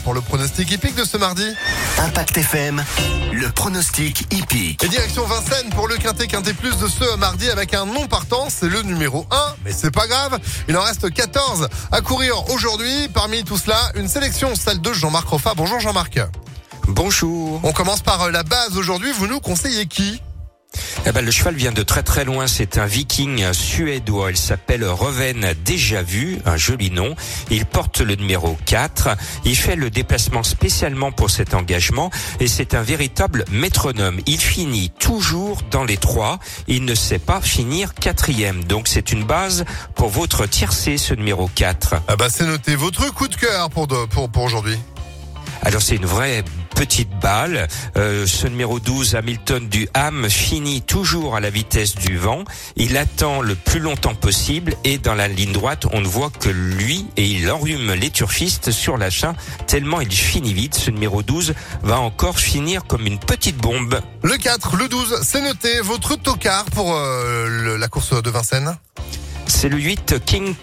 Pour le pronostic hippique de ce mardi. Impact FM, le pronostic hippique. Et direction Vincennes pour le Quintet Quintet Plus de ce mardi avec un non partant, c'est le numéro 1, mais c'est pas grave, il en reste 14 à courir aujourd'hui. Parmi tout cela, une sélection, celle de Jean-Marc Roffa. Bonjour Jean-Marc. Bonjour. On commence par la base aujourd'hui, vous nous conseillez qui? Eh ben, le cheval vient de très très loin. C'est un viking suédois. Il s'appelle Reven Déjà Vu, un joli nom. Il porte le numéro 4. Il fait le déplacement spécialement pour cet engagement et c'est un véritable métronome. Il finit toujours dans les trois. Il ne sait pas finir quatrième. Donc c'est une base pour votre tiercé, ce numéro 4. Ah bah c'est noté. Votre coup de cœur pour, pour, pour aujourd'hui alors c'est une vraie petite balle. Euh, ce numéro 12, Hamilton du Ham, finit toujours à la vitesse du vent. Il attend le plus longtemps possible et dans la ligne droite, on ne voit que lui et il enrhume les turfistes sur l'achat tellement il finit vite. Ce numéro 12 va encore finir comme une petite bombe. Le 4, le 12, c'est noté. Votre tocard pour euh, la course de Vincennes? C'est le 8 King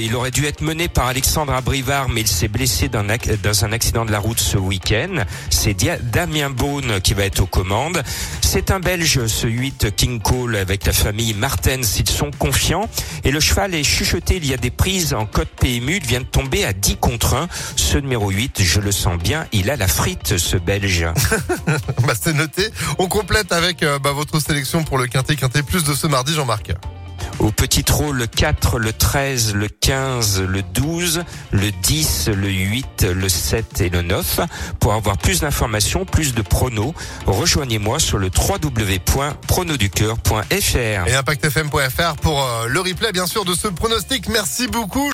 Il aurait dû être mené par Alexandre Abrivard, mais il s'est blessé dans un accident de la route ce week-end. C'est Damien Beaune qui va être aux commandes. C'est un Belge, ce 8 King Cole, avec la famille Martens. Ils sont confiants. Et le cheval est chuchoté. Il y a des prises en code PMU. Il vient de tomber à 10 contre 1. Ce numéro 8, je le sens bien. Il a la frite, ce Belge. bah, c'est noté. On complète avec euh, bah, votre sélection pour le Quintet Quintet Plus de ce mardi, Jean-Marc. Au petit trot, le 4, le 13, le 15, le 12, le 10, le 8, le 7 et le 9. Pour avoir plus d'informations, plus de pronos, rejoignez-moi sur le www.pronoducœur.fr. Et impactfm.fr pour euh, le replay, bien sûr, de ce pronostic. Merci beaucoup.